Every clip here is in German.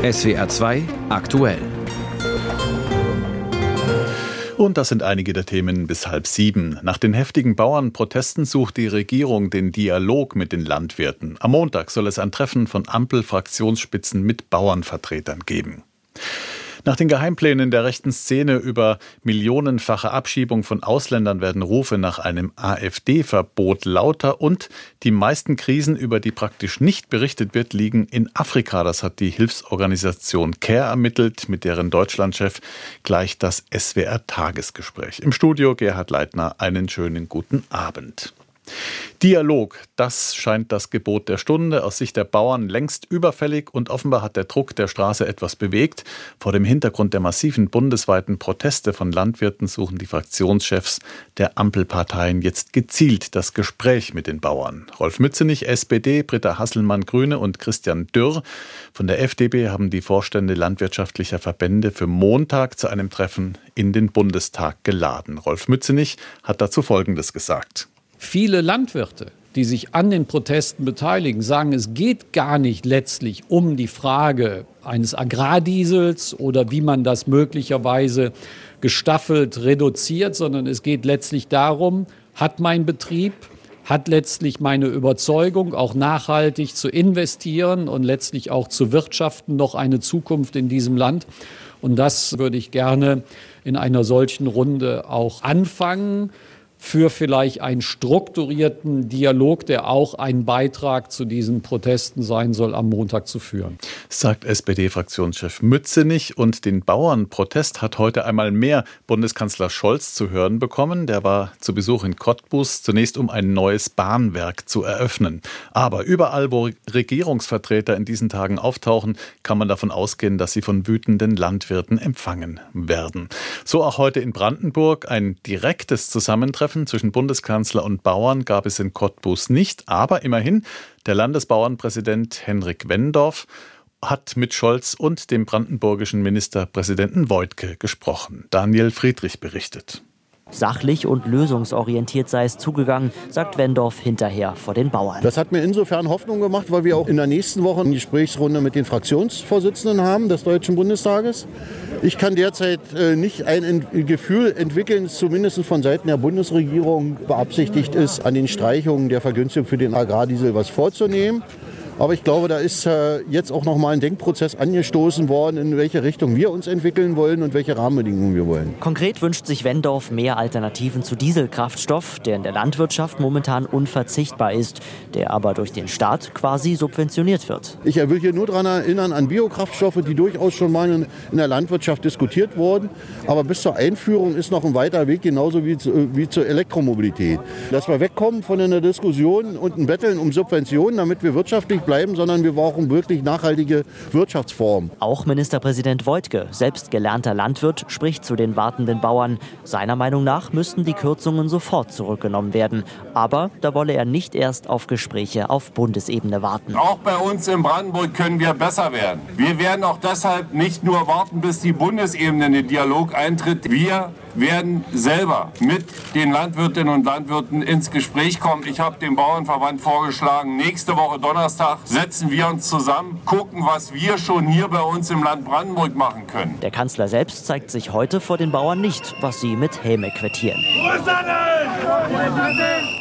SWR 2 aktuell. Und das sind einige der Themen bis halb sieben. Nach den heftigen Bauernprotesten sucht die Regierung den Dialog mit den Landwirten. Am Montag soll es ein Treffen von Ampel-Fraktionsspitzen mit Bauernvertretern geben. Nach den Geheimplänen der rechten Szene über millionenfache Abschiebung von Ausländern werden Rufe nach einem AfD-Verbot lauter und die meisten Krisen, über die praktisch nicht berichtet wird, liegen in Afrika. Das hat die Hilfsorganisation CARE ermittelt, mit deren Deutschlandchef gleich das SWR-Tagesgespräch. Im Studio Gerhard Leitner, einen schönen guten Abend. Dialog, das scheint das Gebot der Stunde, aus Sicht der Bauern längst überfällig und offenbar hat der Druck der Straße etwas bewegt. Vor dem Hintergrund der massiven bundesweiten Proteste von Landwirten suchen die Fraktionschefs der Ampelparteien jetzt gezielt das Gespräch mit den Bauern. Rolf Mützenich, SPD, Britta Hasselmann, Grüne und Christian Dürr von der FDP haben die Vorstände landwirtschaftlicher Verbände für Montag zu einem Treffen in den Bundestag geladen. Rolf Mützenich hat dazu Folgendes gesagt. Viele Landwirte, die sich an den Protesten beteiligen, sagen, es geht gar nicht letztlich um die Frage eines Agrardiesels oder wie man das möglicherweise gestaffelt reduziert, sondern es geht letztlich darum, hat mein Betrieb, hat letztlich meine Überzeugung, auch nachhaltig zu investieren und letztlich auch zu wirtschaften, noch eine Zukunft in diesem Land. Und das würde ich gerne in einer solchen Runde auch anfangen für vielleicht einen strukturierten Dialog, der auch ein Beitrag zu diesen Protesten sein soll, am Montag zu führen. Sagt SPD-Fraktionschef Mützenich. Und den Bauernprotest hat heute einmal mehr Bundeskanzler Scholz zu hören bekommen. Der war zu Besuch in Cottbus, zunächst um ein neues Bahnwerk zu eröffnen. Aber überall, wo Regierungsvertreter in diesen Tagen auftauchen, kann man davon ausgehen, dass sie von wütenden Landwirten empfangen werden. So auch heute in Brandenburg ein direktes Zusammentreffen Treffen zwischen Bundeskanzler und Bauern gab es in Cottbus nicht, aber immerhin der Landesbauernpräsident Henrik Wendorf hat mit Scholz und dem brandenburgischen Ministerpräsidenten Woidke gesprochen. Daniel Friedrich berichtet. Sachlich und lösungsorientiert sei es zugegangen, sagt Wendorf hinterher vor den Bauern. Das hat mir insofern Hoffnung gemacht, weil wir auch in der nächsten Woche eine Gesprächsrunde mit den Fraktionsvorsitzenden haben des Deutschen Bundestages. Ich kann derzeit äh, nicht ein Gefühl entwickeln, zumindest von Seiten der Bundesregierung beabsichtigt ist, an den Streichungen der Vergünstigung für den Agrardiesel was vorzunehmen. Aber ich glaube, da ist äh, jetzt auch noch mal ein Denkprozess angestoßen worden, in welche Richtung wir uns entwickeln wollen und welche Rahmenbedingungen wir wollen. Konkret wünscht sich Wendorf mehr Alternativen zu Dieselkraftstoff, der in der Landwirtschaft momentan unverzichtbar ist, der aber durch den Staat quasi subventioniert wird. Ich will hier nur daran erinnern an Biokraftstoffe, die durchaus schon mal in, in der Landwirtschaft diskutiert wurden. Aber bis zur Einführung ist noch ein weiter Weg, genauso wie, zu, wie zur Elektromobilität. Dass wir wegkommen von einer Diskussion und ein Betteln um Subventionen, damit wir wirtschaftlich bleiben, sondern wir brauchen wirklich nachhaltige Wirtschaftsformen. Auch Ministerpräsident Woidke, selbst gelernter Landwirt, spricht zu den wartenden Bauern. Seiner Meinung nach müssten die Kürzungen sofort zurückgenommen werden. Aber da wolle er nicht erst auf Gespräche auf Bundesebene warten. Auch bei uns in Brandenburg können wir besser werden. Wir werden auch deshalb nicht nur warten, bis die Bundesebene in den Dialog eintritt. Wir werden selber mit den Landwirtinnen und Landwirten ins Gespräch kommen. Ich habe dem Bauernverband vorgeschlagen, nächste Woche Donnerstag setzen wir uns zusammen, gucken, was wir schon hier bei uns im Land Brandenburg machen können. Der Kanzler selbst zeigt sich heute vor den Bauern nicht, was sie mit Helme quittieren.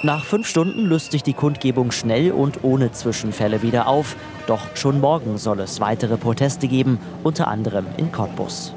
Nach fünf Stunden löst sich die Kundgebung schnell und ohne Zwischenfälle wieder auf. Doch schon morgen soll es weitere Proteste geben, unter anderem in Cottbus.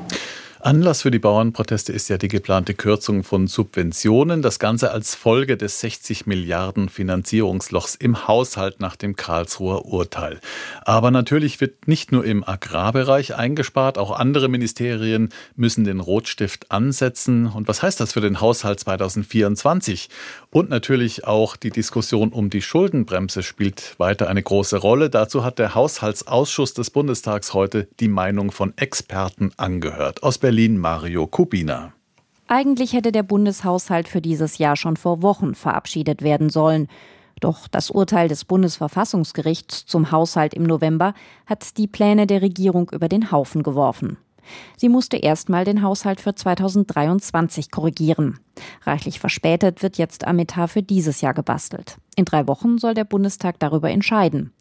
Anlass für die Bauernproteste ist ja die geplante Kürzung von Subventionen. Das Ganze als Folge des 60 Milliarden Finanzierungslochs im Haushalt nach dem Karlsruher Urteil. Aber natürlich wird nicht nur im Agrarbereich eingespart, auch andere Ministerien müssen den Rotstift ansetzen. Und was heißt das für den Haushalt 2024? Und natürlich auch die Diskussion um die Schuldenbremse spielt weiter eine große Rolle. Dazu hat der Haushaltsausschuss des Bundestags heute die Meinung von Experten angehört. Aus Berlin Mario Kubina. Eigentlich hätte der Bundeshaushalt für dieses Jahr schon vor Wochen verabschiedet werden sollen. Doch das Urteil des Bundesverfassungsgerichts zum Haushalt im November hat die Pläne der Regierung über den Haufen geworfen. Sie musste erstmal den Haushalt für 2023 korrigieren. Reichlich verspätet wird jetzt am Etat für dieses Jahr gebastelt. In drei Wochen soll der Bundestag darüber entscheiden.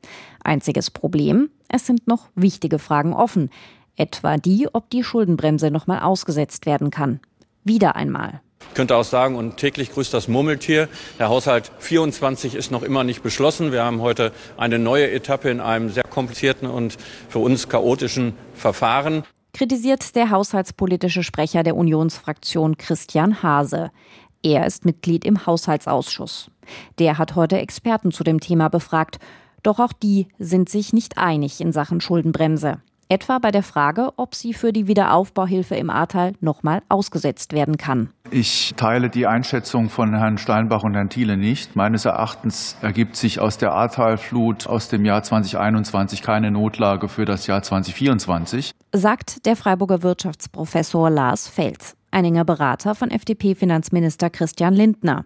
Einziges Problem, es sind noch wichtige Fragen offen. Etwa die, ob die Schuldenbremse nochmal ausgesetzt werden kann. Wieder einmal. Ich könnte auch sagen, und täglich grüßt das Murmeltier. Der Haushalt 24 ist noch immer nicht beschlossen. Wir haben heute eine neue Etappe in einem sehr komplizierten und für uns chaotischen Verfahren. Kritisiert der haushaltspolitische Sprecher der Unionsfraktion Christian Hase. Er ist Mitglied im Haushaltsausschuss. Der hat heute Experten zu dem Thema befragt. Doch auch die sind sich nicht einig in Sachen Schuldenbremse. Etwa bei der Frage, ob sie für die Wiederaufbauhilfe im Ahrtal nochmal ausgesetzt werden kann. Ich teile die Einschätzung von Herrn Steinbach und Herrn Thiele nicht. Meines Erachtens ergibt sich aus der Ahrtalflut aus dem Jahr 2021 keine Notlage für das Jahr 2024. Sagt der Freiburger Wirtschaftsprofessor Lars Fels ein enger Berater von FDP-Finanzminister Christian Lindner.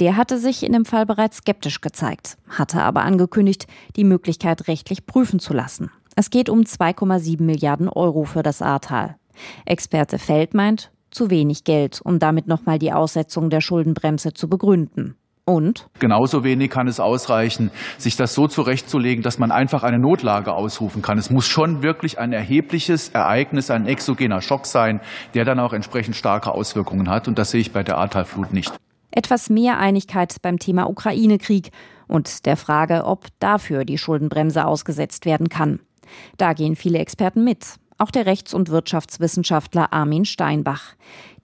Der hatte sich in dem Fall bereits skeptisch gezeigt, hatte aber angekündigt, die Möglichkeit rechtlich prüfen zu lassen. Es geht um 2,7 Milliarden Euro für das Ahrtal. Experte Feld meint, zu wenig Geld, um damit nochmal die Aussetzung der Schuldenbremse zu begründen. Und? Genauso wenig kann es ausreichen, sich das so zurechtzulegen, dass man einfach eine Notlage ausrufen kann. Es muss schon wirklich ein erhebliches Ereignis, ein exogener Schock sein, der dann auch entsprechend starke Auswirkungen hat. Und das sehe ich bei der Ahrtalflut nicht. Etwas mehr Einigkeit beim Thema Ukraine-Krieg und der Frage, ob dafür die Schuldenbremse ausgesetzt werden kann. Da gehen viele Experten mit. Auch der Rechts- und Wirtschaftswissenschaftler Armin Steinbach.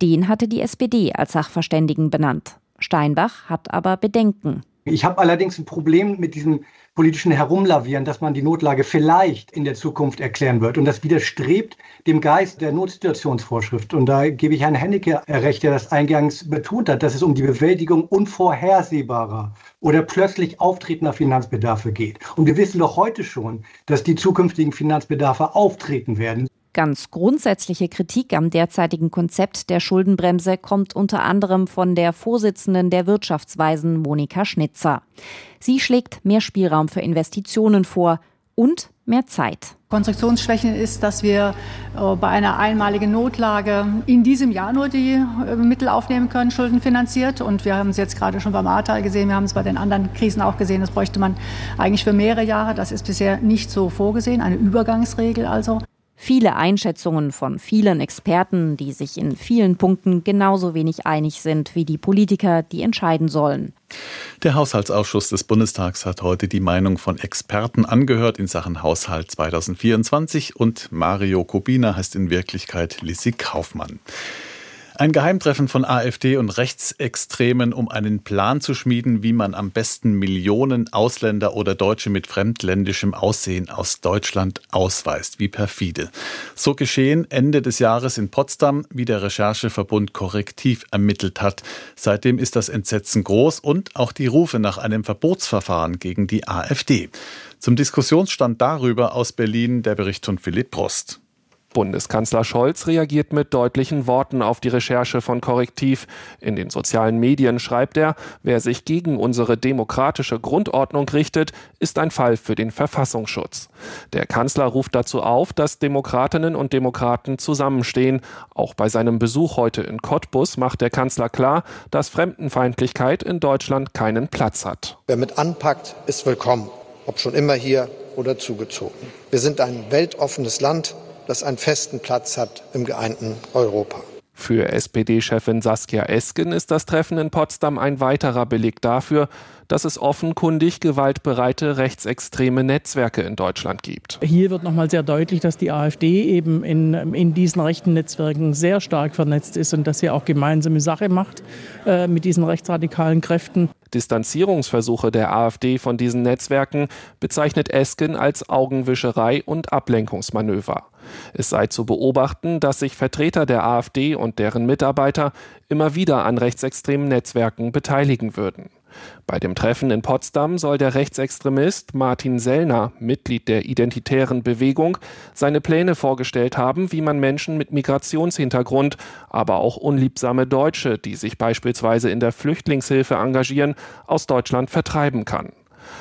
Den hatte die SPD als Sachverständigen benannt. Steinbach hat aber Bedenken. Ich habe allerdings ein Problem mit diesem politischen Herumlavieren, dass man die Notlage vielleicht in der Zukunft erklären wird. Und das widerstrebt dem Geist der Notsituationsvorschrift. Und da gebe ich Herrn Hennecke recht, der das eingangs betont hat, dass es um die Bewältigung unvorhersehbarer oder plötzlich auftretender Finanzbedarfe geht. Und wir wissen doch heute schon, dass die zukünftigen Finanzbedarfe auftreten werden. Ganz grundsätzliche Kritik am derzeitigen Konzept der Schuldenbremse kommt unter anderem von der Vorsitzenden der Wirtschaftsweisen Monika Schnitzer. Sie schlägt mehr Spielraum für Investitionen vor und mehr Zeit. Konstruktionsschwächen ist, dass wir äh, bei einer einmaligen Notlage in diesem Jahr nur die äh, Mittel aufnehmen können, schuldenfinanziert. Und wir haben es jetzt gerade schon beim Ahrtal gesehen, wir haben es bei den anderen Krisen auch gesehen, das bräuchte man eigentlich für mehrere Jahre. Das ist bisher nicht so vorgesehen, eine Übergangsregel also. Viele Einschätzungen von vielen Experten, die sich in vielen Punkten genauso wenig einig sind wie die Politiker, die entscheiden sollen. Der Haushaltsausschuss des Bundestags hat heute die Meinung von Experten angehört in Sachen Haushalt 2024 und Mario Kubina heißt in Wirklichkeit Lissi Kaufmann. Ein Geheimtreffen von AfD und Rechtsextremen, um einen Plan zu schmieden, wie man am besten Millionen Ausländer oder Deutsche mit fremdländischem Aussehen aus Deutschland ausweist. Wie perfide. So geschehen Ende des Jahres in Potsdam, wie der Rechercheverbund Korrektiv ermittelt hat. Seitdem ist das Entsetzen groß und auch die Rufe nach einem Verbotsverfahren gegen die AfD. Zum Diskussionsstand darüber aus Berlin der Bericht von Philipp Prost. Bundeskanzler Scholz reagiert mit deutlichen Worten auf die Recherche von Korrektiv. In den sozialen Medien schreibt er, wer sich gegen unsere demokratische Grundordnung richtet, ist ein Fall für den Verfassungsschutz. Der Kanzler ruft dazu auf, dass Demokratinnen und Demokraten zusammenstehen. Auch bei seinem Besuch heute in Cottbus macht der Kanzler klar, dass Fremdenfeindlichkeit in Deutschland keinen Platz hat. Wer mit anpackt, ist willkommen, ob schon immer hier oder zugezogen. Wir sind ein weltoffenes Land das einen festen Platz hat im geeinten Europa. Für SPD-Chefin Saskia Esken ist das Treffen in Potsdam ein weiterer Beleg dafür, dass es offenkundig gewaltbereite rechtsextreme Netzwerke in Deutschland gibt. Hier wird nochmal sehr deutlich, dass die AfD eben in, in diesen rechten Netzwerken sehr stark vernetzt ist und dass sie auch gemeinsame Sache macht äh, mit diesen rechtsradikalen Kräften. Distanzierungsversuche der AfD von diesen Netzwerken bezeichnet Esken als Augenwischerei und Ablenkungsmanöver. Es sei zu beobachten, dass sich Vertreter der AfD und deren Mitarbeiter immer wieder an rechtsextremen Netzwerken beteiligen würden. Bei dem Treffen in Potsdam soll der Rechtsextremist Martin Sellner, Mitglied der Identitären Bewegung, seine Pläne vorgestellt haben, wie man Menschen mit Migrationshintergrund, aber auch unliebsame Deutsche, die sich beispielsweise in der Flüchtlingshilfe engagieren, aus Deutschland vertreiben kann.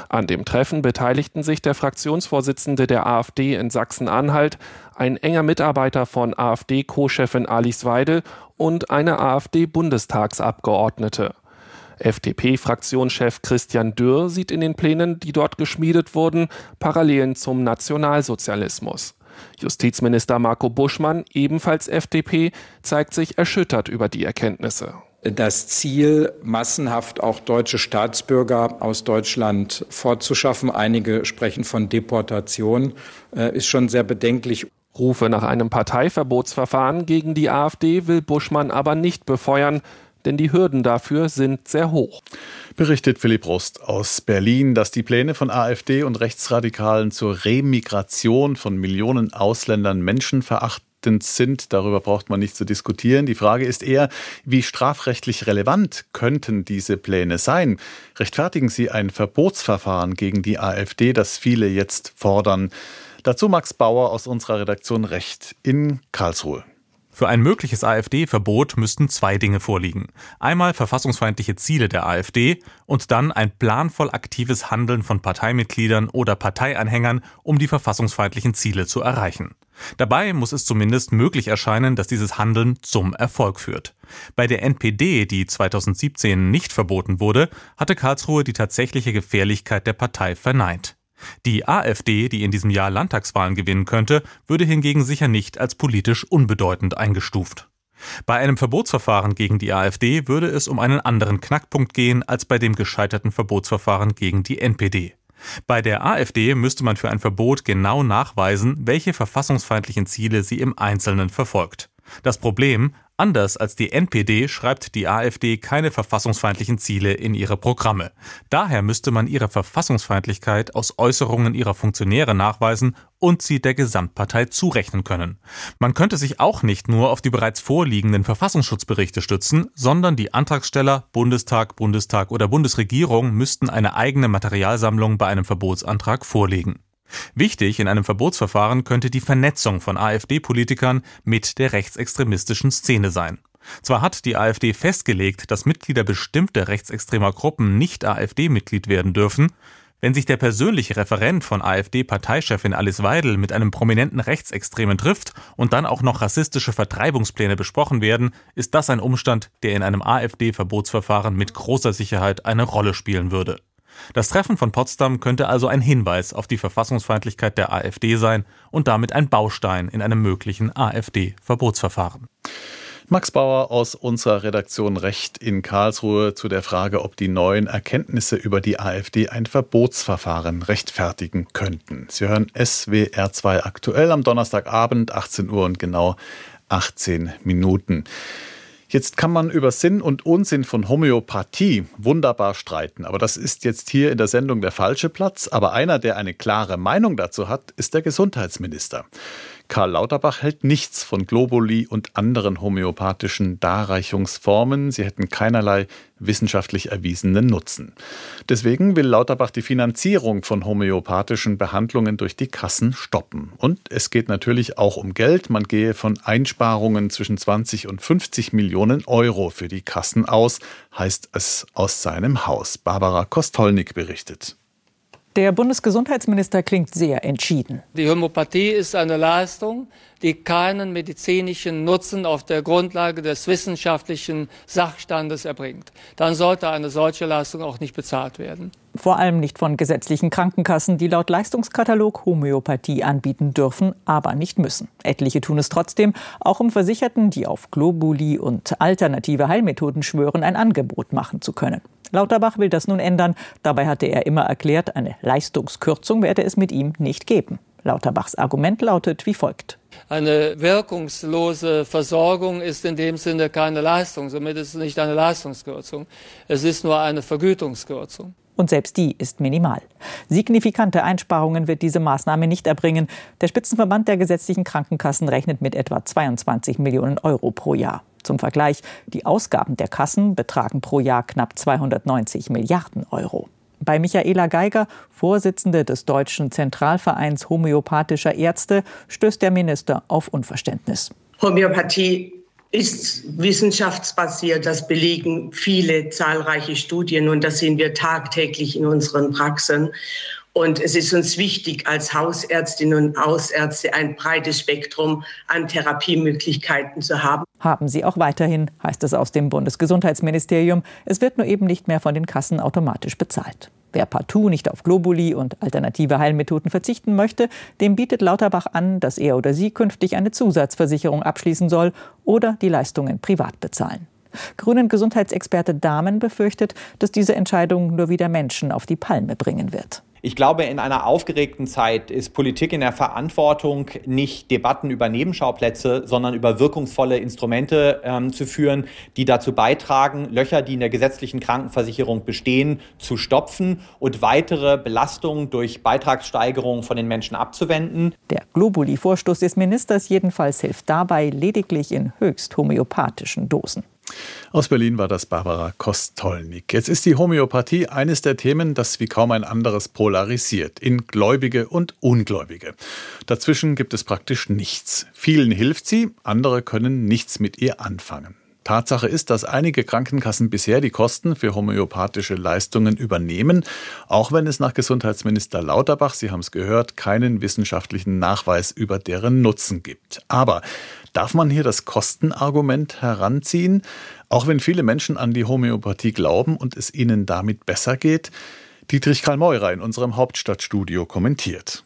An dem Treffen beteiligten sich der Fraktionsvorsitzende der AfD in Sachsen-Anhalt, ein enger Mitarbeiter von AfD-Co-Chefin Alice Weidel und eine AfD-Bundestagsabgeordnete. FDP-Fraktionschef Christian Dürr sieht in den Plänen, die dort geschmiedet wurden, Parallelen zum Nationalsozialismus. Justizminister Marco Buschmann, ebenfalls FDP, zeigt sich erschüttert über die Erkenntnisse. Das Ziel, massenhaft auch deutsche Staatsbürger aus Deutschland fortzuschaffen, einige sprechen von Deportation, äh, ist schon sehr bedenklich. Rufe nach einem Parteiverbotsverfahren gegen die AfD will Buschmann aber nicht befeuern denn die Hürden dafür sind sehr hoch. Berichtet Philipp Rost aus Berlin, dass die Pläne von AfD und Rechtsradikalen zur Remigration von Millionen Ausländern menschenverachtend sind. Darüber braucht man nicht zu diskutieren. Die Frage ist eher, wie strafrechtlich relevant könnten diese Pläne sein? Rechtfertigen sie ein Verbotsverfahren gegen die AfD, das viele jetzt fordern? Dazu Max Bauer aus unserer Redaktion Recht in Karlsruhe. Für ein mögliches AfD-Verbot müssten zwei Dinge vorliegen. Einmal verfassungsfeindliche Ziele der AfD und dann ein planvoll aktives Handeln von Parteimitgliedern oder Parteianhängern, um die verfassungsfeindlichen Ziele zu erreichen. Dabei muss es zumindest möglich erscheinen, dass dieses Handeln zum Erfolg führt. Bei der NPD, die 2017 nicht verboten wurde, hatte Karlsruhe die tatsächliche Gefährlichkeit der Partei verneint. Die AfD, die in diesem Jahr Landtagswahlen gewinnen könnte, würde hingegen sicher nicht als politisch unbedeutend eingestuft. Bei einem Verbotsverfahren gegen die AfD würde es um einen anderen Knackpunkt gehen als bei dem gescheiterten Verbotsverfahren gegen die NPD. Bei der AfD müsste man für ein Verbot genau nachweisen, welche verfassungsfeindlichen Ziele sie im Einzelnen verfolgt. Das Problem, Anders als die NPD schreibt die AfD keine verfassungsfeindlichen Ziele in ihre Programme. Daher müsste man ihre Verfassungsfeindlichkeit aus Äußerungen ihrer Funktionäre nachweisen und sie der Gesamtpartei zurechnen können. Man könnte sich auch nicht nur auf die bereits vorliegenden Verfassungsschutzberichte stützen, sondern die Antragsteller, Bundestag, Bundestag oder Bundesregierung müssten eine eigene Materialsammlung bei einem Verbotsantrag vorlegen. Wichtig in einem Verbotsverfahren könnte die Vernetzung von AfD-Politikern mit der rechtsextremistischen Szene sein. Zwar hat die AfD festgelegt, dass Mitglieder bestimmter rechtsextremer Gruppen nicht AfD-Mitglied werden dürfen, wenn sich der persönliche Referent von AfD-Parteichefin Alice Weidel mit einem prominenten Rechtsextremen trifft und dann auch noch rassistische Vertreibungspläne besprochen werden, ist das ein Umstand, der in einem AfD-Verbotsverfahren mit großer Sicherheit eine Rolle spielen würde. Das Treffen von Potsdam könnte also ein Hinweis auf die Verfassungsfeindlichkeit der AfD sein und damit ein Baustein in einem möglichen AfD-Verbotsverfahren. Max Bauer aus unserer Redaktion Recht in Karlsruhe zu der Frage, ob die neuen Erkenntnisse über die AfD ein Verbotsverfahren rechtfertigen könnten. Sie hören SWR 2 aktuell am Donnerstagabend, 18 Uhr und genau 18 Minuten. Jetzt kann man über Sinn und Unsinn von Homöopathie wunderbar streiten, aber das ist jetzt hier in der Sendung der falsche Platz. Aber einer, der eine klare Meinung dazu hat, ist der Gesundheitsminister. Karl Lauterbach hält nichts von Globuli und anderen homöopathischen Darreichungsformen. Sie hätten keinerlei wissenschaftlich erwiesenen Nutzen. Deswegen will Lauterbach die Finanzierung von homöopathischen Behandlungen durch die Kassen stoppen. Und es geht natürlich auch um Geld. Man gehe von Einsparungen zwischen 20 und 50 Millionen Euro für die Kassen aus, heißt es aus seinem Haus. Barbara Kostolnik berichtet. Der Bundesgesundheitsminister klingt sehr entschieden. Die Homöopathie ist eine Leistung, die keinen medizinischen Nutzen auf der Grundlage des wissenschaftlichen Sachstandes erbringt. Dann sollte eine solche Leistung auch nicht bezahlt werden. Vor allem nicht von gesetzlichen Krankenkassen, die laut Leistungskatalog Homöopathie anbieten dürfen, aber nicht müssen. Etliche tun es trotzdem, auch um Versicherten, die auf Globuli und alternative Heilmethoden schwören, ein Angebot machen zu können. Lauterbach will das nun ändern. Dabei hatte er immer erklärt, eine Leistungskürzung werde es mit ihm nicht geben. Lauterbachs Argument lautet wie folgt. Eine wirkungslose Versorgung ist in dem Sinne keine Leistung. Somit ist es nicht eine Leistungskürzung. Es ist nur eine Vergütungskürzung. Und selbst die ist minimal. Signifikante Einsparungen wird diese Maßnahme nicht erbringen. Der Spitzenverband der gesetzlichen Krankenkassen rechnet mit etwa 22 Millionen Euro pro Jahr. Zum Vergleich, die Ausgaben der Kassen betragen pro Jahr knapp 290 Milliarden Euro. Bei Michaela Geiger, Vorsitzende des Deutschen Zentralvereins homöopathischer Ärzte, stößt der Minister auf Unverständnis. Homöopathie ist wissenschaftsbasiert. Das belegen viele zahlreiche Studien und das sehen wir tagtäglich in unseren Praxen. Und es ist uns wichtig, als Hausärztinnen und Hausärzte ein breites Spektrum an Therapiemöglichkeiten zu haben. Haben sie auch weiterhin, heißt es aus dem Bundesgesundheitsministerium. Es wird nur eben nicht mehr von den Kassen automatisch bezahlt. Wer partout nicht auf Globuli und alternative Heilmethoden verzichten möchte, dem bietet Lauterbach an, dass er oder sie künftig eine Zusatzversicherung abschließen soll oder die Leistungen privat bezahlen. Grünen Gesundheitsexperte Dahmen befürchtet, dass diese Entscheidung nur wieder Menschen auf die Palme bringen wird. Ich glaube, in einer aufgeregten Zeit ist Politik in der Verantwortung, nicht Debatten über Nebenschauplätze, sondern über wirkungsvolle Instrumente ähm, zu führen, die dazu beitragen, Löcher, die in der gesetzlichen Krankenversicherung bestehen, zu stopfen und weitere Belastungen durch Beitragssteigerungen von den Menschen abzuwenden. Der Globuli-Vorstoß des Ministers jedenfalls hilft dabei lediglich in höchst homöopathischen Dosen. Aus Berlin war das Barbara Kostolnik. Jetzt ist die Homöopathie eines der Themen, das wie kaum ein anderes polarisiert, in Gläubige und Ungläubige. Dazwischen gibt es praktisch nichts. Vielen hilft sie, andere können nichts mit ihr anfangen. Tatsache ist, dass einige Krankenkassen bisher die Kosten für homöopathische Leistungen übernehmen, auch wenn es nach Gesundheitsminister Lauterbach, Sie haben es gehört, keinen wissenschaftlichen Nachweis über deren Nutzen gibt. Aber Darf man hier das Kostenargument heranziehen? Auch wenn viele Menschen an die Homöopathie glauben und es ihnen damit besser geht? Dietrich Karl Meurer in unserem Hauptstadtstudio kommentiert.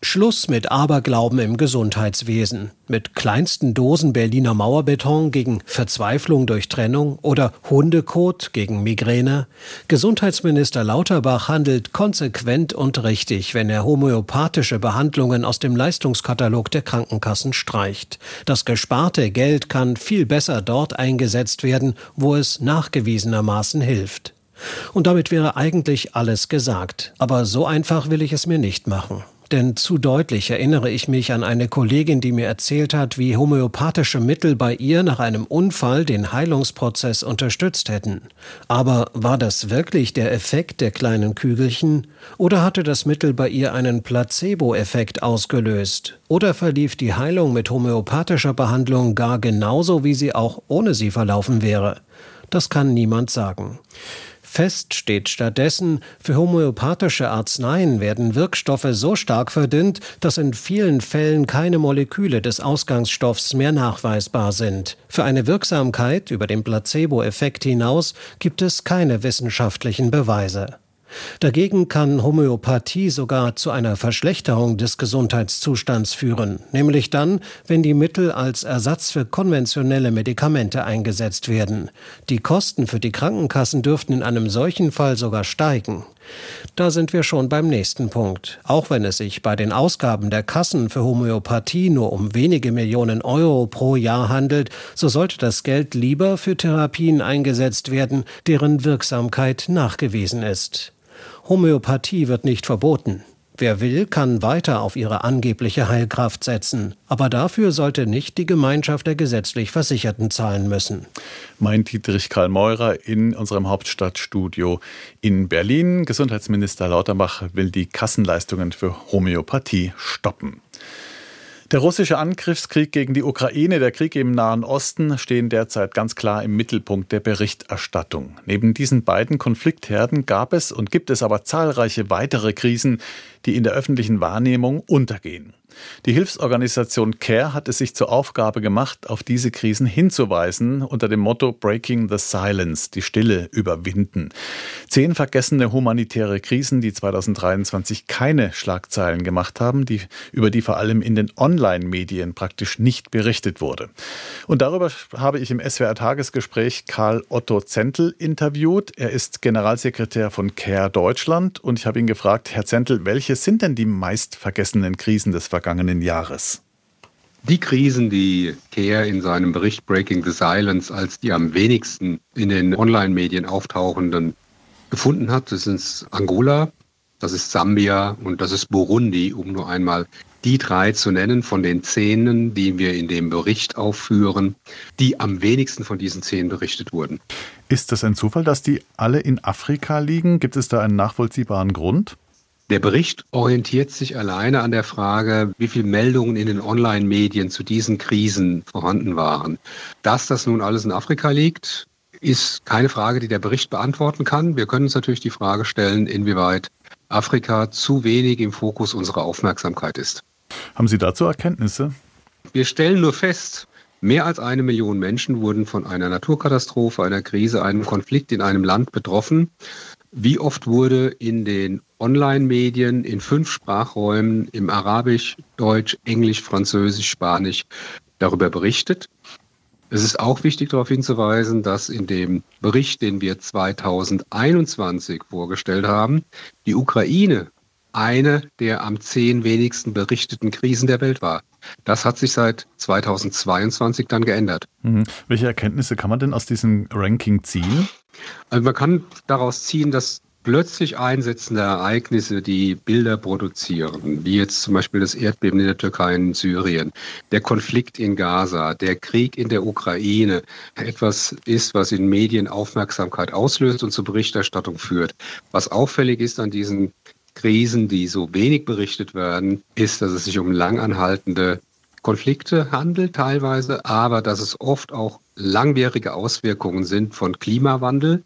Schluss mit Aberglauben im Gesundheitswesen. Mit kleinsten Dosen Berliner Mauerbeton gegen Verzweiflung durch Trennung oder Hundekot gegen Migräne. Gesundheitsminister Lauterbach handelt konsequent und richtig, wenn er homöopathische Behandlungen aus dem Leistungskatalog der Krankenkassen streicht. Das gesparte Geld kann viel besser dort eingesetzt werden, wo es nachgewiesenermaßen hilft. Und damit wäre eigentlich alles gesagt. Aber so einfach will ich es mir nicht machen. Denn zu deutlich erinnere ich mich an eine Kollegin, die mir erzählt hat, wie homöopathische Mittel bei ihr nach einem Unfall den Heilungsprozess unterstützt hätten. Aber war das wirklich der Effekt der kleinen Kügelchen? Oder hatte das Mittel bei ihr einen Placebo-Effekt ausgelöst? Oder verlief die Heilung mit homöopathischer Behandlung gar genauso, wie sie auch ohne sie verlaufen wäre? Das kann niemand sagen. Fest steht stattdessen, für homöopathische Arzneien werden Wirkstoffe so stark verdünnt, dass in vielen Fällen keine Moleküle des Ausgangsstoffs mehr nachweisbar sind. Für eine Wirksamkeit über den Placebo-Effekt hinaus gibt es keine wissenschaftlichen Beweise. Dagegen kann Homöopathie sogar zu einer Verschlechterung des Gesundheitszustands führen, nämlich dann, wenn die Mittel als Ersatz für konventionelle Medikamente eingesetzt werden. Die Kosten für die Krankenkassen dürften in einem solchen Fall sogar steigen. Da sind wir schon beim nächsten Punkt. Auch wenn es sich bei den Ausgaben der Kassen für Homöopathie nur um wenige Millionen Euro pro Jahr handelt, so sollte das Geld lieber für Therapien eingesetzt werden, deren Wirksamkeit nachgewiesen ist. Homöopathie wird nicht verboten. Wer will, kann weiter auf ihre angebliche Heilkraft setzen. Aber dafür sollte nicht die Gemeinschaft der gesetzlich Versicherten zahlen müssen. Mein Dietrich Karl Meurer in unserem Hauptstadtstudio in Berlin. Gesundheitsminister Lauterbach will die Kassenleistungen für Homöopathie stoppen. Der russische Angriffskrieg gegen die Ukraine, der Krieg im Nahen Osten stehen derzeit ganz klar im Mittelpunkt der Berichterstattung. Neben diesen beiden Konfliktherden gab es und gibt es aber zahlreiche weitere Krisen, die in der öffentlichen Wahrnehmung untergehen. Die Hilfsorganisation CARE hat es sich zur Aufgabe gemacht, auf diese Krisen hinzuweisen unter dem Motto Breaking the Silence, die Stille überwinden. Zehn vergessene humanitäre Krisen, die 2023 keine Schlagzeilen gemacht haben, die, über die vor allem in den Online-Medien praktisch nicht berichtet wurde. Und darüber habe ich im SWR Tagesgespräch Karl Otto Zentel interviewt. Er ist Generalsekretär von CARE Deutschland und ich habe ihn gefragt, Herr Zentel, welche sind denn die meist vergessenen Krisen des vergangenen vergangenen Jahres? Die Krisen, die Kehr in seinem Bericht Breaking the Silence als die am wenigsten in den Online-Medien auftauchenden gefunden hat, das sind Angola, das ist Sambia und das ist Burundi, um nur einmal die drei zu nennen von den Szenen, die wir in dem Bericht aufführen, die am wenigsten von diesen Szenen berichtet wurden. Ist das ein Zufall, dass die alle in Afrika liegen? Gibt es da einen nachvollziehbaren Grund? Der Bericht orientiert sich alleine an der Frage, wie viele Meldungen in den Online-Medien zu diesen Krisen vorhanden waren. Dass das nun alles in Afrika liegt, ist keine Frage, die der Bericht beantworten kann. Wir können uns natürlich die Frage stellen, inwieweit Afrika zu wenig im Fokus unserer Aufmerksamkeit ist. Haben Sie dazu Erkenntnisse? Wir stellen nur fest, mehr als eine Million Menschen wurden von einer Naturkatastrophe, einer Krise, einem Konflikt in einem Land betroffen. Wie oft wurde in den Online-Medien in fünf Sprachräumen im Arabisch, Deutsch, Englisch, Französisch, Spanisch darüber berichtet? Es ist auch wichtig darauf hinzuweisen, dass in dem Bericht, den wir 2021 vorgestellt haben, die Ukraine eine der am zehn wenigsten berichteten Krisen der Welt war. Das hat sich seit 2022 dann geändert. Mhm. Welche Erkenntnisse kann man denn aus diesem Ranking ziehen? Also man kann daraus ziehen, dass plötzlich einsetzende Ereignisse, die Bilder produzieren, wie jetzt zum Beispiel das Erdbeben in der Türkei und Syrien, der Konflikt in Gaza, der Krieg in der Ukraine, etwas ist, was in Medien Aufmerksamkeit auslöst und zur Berichterstattung führt. Was auffällig ist an diesen Krisen, die so wenig berichtet werden, ist, dass es sich um langanhaltende Konflikte handelt teilweise, aber dass es oft auch langwierige Auswirkungen sind von Klimawandel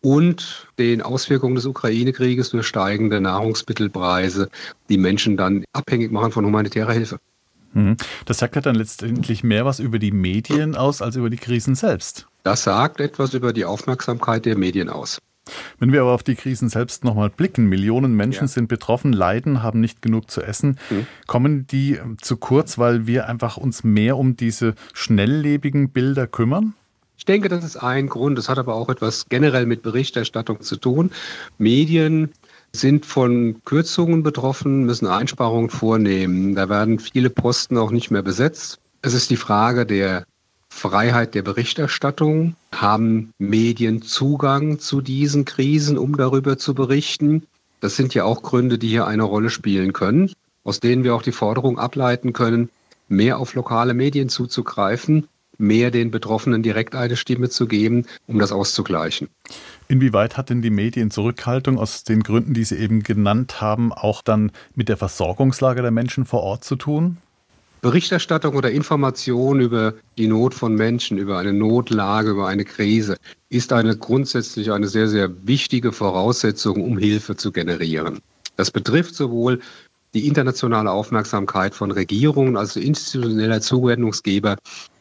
und den Auswirkungen des Ukraine-Krieges durch steigende Nahrungsmittelpreise, die Menschen dann abhängig machen von humanitärer Hilfe. Mhm. Das sagt ja dann letztendlich mehr was über die Medien aus als über die Krisen selbst. Das sagt etwas über die Aufmerksamkeit der Medien aus. Wenn wir aber auf die Krisen selbst nochmal blicken, Millionen Menschen ja. sind betroffen, leiden, haben nicht genug zu essen. Mhm. Kommen die zu kurz, weil wir einfach uns mehr um diese schnelllebigen Bilder kümmern? Ich denke, das ist ein Grund. Das hat aber auch etwas generell mit Berichterstattung zu tun. Medien sind von Kürzungen betroffen, müssen Einsparungen vornehmen. Da werden viele Posten auch nicht mehr besetzt. Es ist die Frage der Freiheit der Berichterstattung? Haben Medien Zugang zu diesen Krisen, um darüber zu berichten? Das sind ja auch Gründe, die hier eine Rolle spielen können, aus denen wir auch die Forderung ableiten können, mehr auf lokale Medien zuzugreifen, mehr den Betroffenen direkt eine Stimme zu geben, um das auszugleichen. Inwieweit hat denn die Medienzurückhaltung aus den Gründen, die Sie eben genannt haben, auch dann mit der Versorgungslage der Menschen vor Ort zu tun? Berichterstattung oder Information über die Not von Menschen, über eine Notlage, über eine Krise ist eine grundsätzlich eine sehr, sehr wichtige Voraussetzung, um Hilfe zu generieren. Das betrifft sowohl die internationale Aufmerksamkeit von Regierungen, also institutioneller Zuwendungsgeber,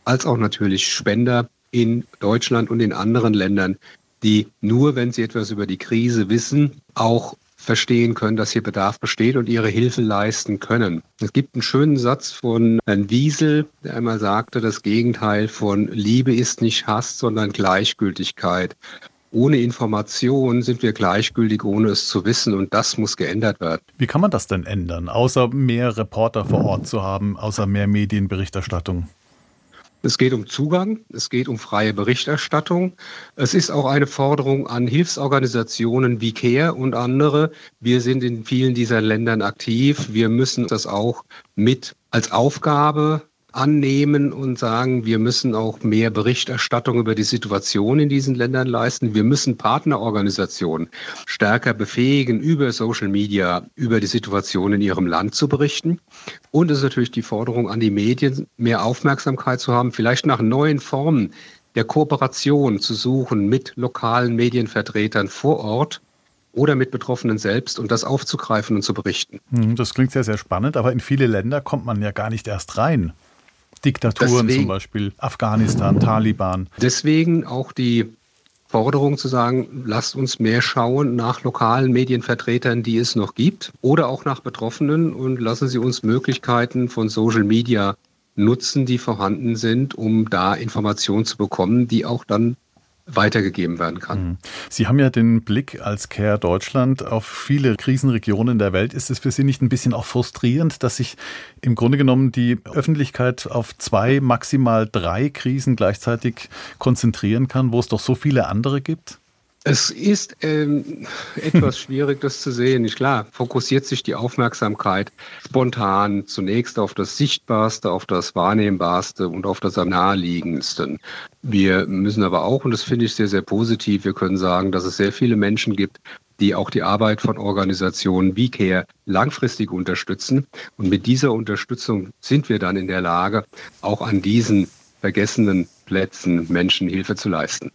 als auch natürlich Spender in Deutschland und in anderen Ländern, die nur, wenn sie etwas über die Krise wissen, auch verstehen können, dass hier Bedarf besteht und ihre Hilfe leisten können. Es gibt einen schönen Satz von Herrn Wiesel, der einmal sagte, das Gegenteil von Liebe ist nicht Hass, sondern Gleichgültigkeit. Ohne Information sind wir gleichgültig, ohne es zu wissen. Und das muss geändert werden. Wie kann man das denn ändern, außer mehr Reporter vor Ort zu haben, außer mehr Medienberichterstattung? Es geht um Zugang, es geht um freie Berichterstattung. Es ist auch eine Forderung an Hilfsorganisationen wie CARE und andere. Wir sind in vielen dieser Ländern aktiv. Wir müssen das auch mit als Aufgabe annehmen und sagen, wir müssen auch mehr Berichterstattung über die Situation in diesen Ländern leisten. Wir müssen Partnerorganisationen stärker befähigen, über Social Media über die Situation in ihrem Land zu berichten. Und es ist natürlich die Forderung an die Medien, mehr Aufmerksamkeit zu haben, vielleicht nach neuen Formen der Kooperation zu suchen mit lokalen Medienvertretern vor Ort oder mit Betroffenen selbst und das aufzugreifen und zu berichten. Hm, das klingt sehr, sehr spannend, aber in viele Länder kommt man ja gar nicht erst rein. Diktaturen deswegen, zum Beispiel, Afghanistan, Taliban. Deswegen auch die Forderung zu sagen, lasst uns mehr schauen nach lokalen Medienvertretern, die es noch gibt, oder auch nach Betroffenen und lassen Sie uns Möglichkeiten von Social Media nutzen, die vorhanden sind, um da Informationen zu bekommen, die auch dann weitergegeben werden kann. Mhm. Sie haben ja den Blick als Care Deutschland auf viele Krisenregionen der Welt. Ist es für Sie nicht ein bisschen auch frustrierend, dass sich im Grunde genommen die Öffentlichkeit auf zwei, maximal drei Krisen gleichzeitig konzentrieren kann, wo es doch so viele andere gibt? Es ist ähm, etwas schwierig, das zu sehen. Nicht klar, fokussiert sich die Aufmerksamkeit spontan zunächst auf das Sichtbarste, auf das Wahrnehmbarste und auf das am naheliegendsten. Wir müssen aber auch, und das finde ich sehr, sehr positiv, wir können sagen, dass es sehr viele Menschen gibt, die auch die Arbeit von Organisationen wie CARE langfristig unterstützen. Und mit dieser Unterstützung sind wir dann in der Lage, auch an diesen vergessenen Plätzen Menschen Hilfe zu leisten.